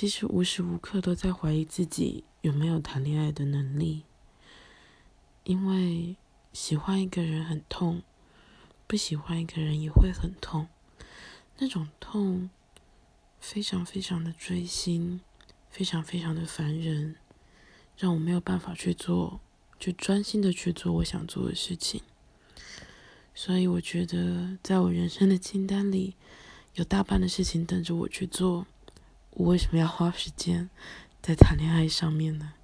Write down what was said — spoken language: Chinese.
其实无时无刻都在怀疑自己有没有谈恋爱的能力，因为喜欢一个人很痛，不喜欢一个人也会很痛，那种痛非常非常的锥心，非常非常的烦人，让我没有办法去做，去专心的去做我想做的事情。所以我觉得，在我人生的清单里，有大半的事情等着我去做。我为什么要花时间在谈恋爱上面呢？